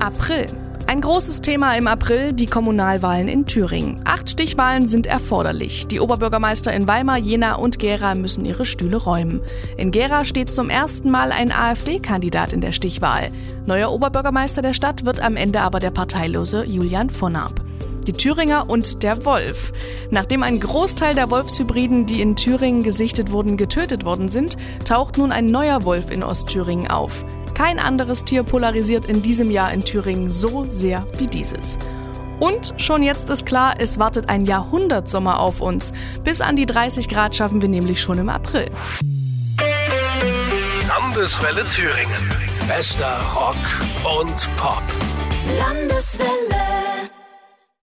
April. Ein großes Thema im April, die Kommunalwahlen in Thüringen. Acht Stichwahlen sind erforderlich. Die Oberbürgermeister in Weimar, Jena und Gera müssen ihre Stühle räumen. In Gera steht zum ersten Mal ein AfD-Kandidat in der Stichwahl. Neuer Oberbürgermeister der Stadt wird am Ende aber der parteilose Julian von Arp. Die Thüringer und der Wolf. Nachdem ein Großteil der Wolfshybriden, die in Thüringen gesichtet wurden, getötet worden sind, taucht nun ein neuer Wolf in Ostthüringen auf. Kein anderes Tier polarisiert in diesem Jahr in Thüringen so sehr wie dieses. Und schon jetzt ist klar, es wartet ein Jahrhundertsommer auf uns. Bis an die 30 Grad schaffen wir nämlich schon im April. Landeswelle Thüringen. Bester Rock und Pop. Landeswelle.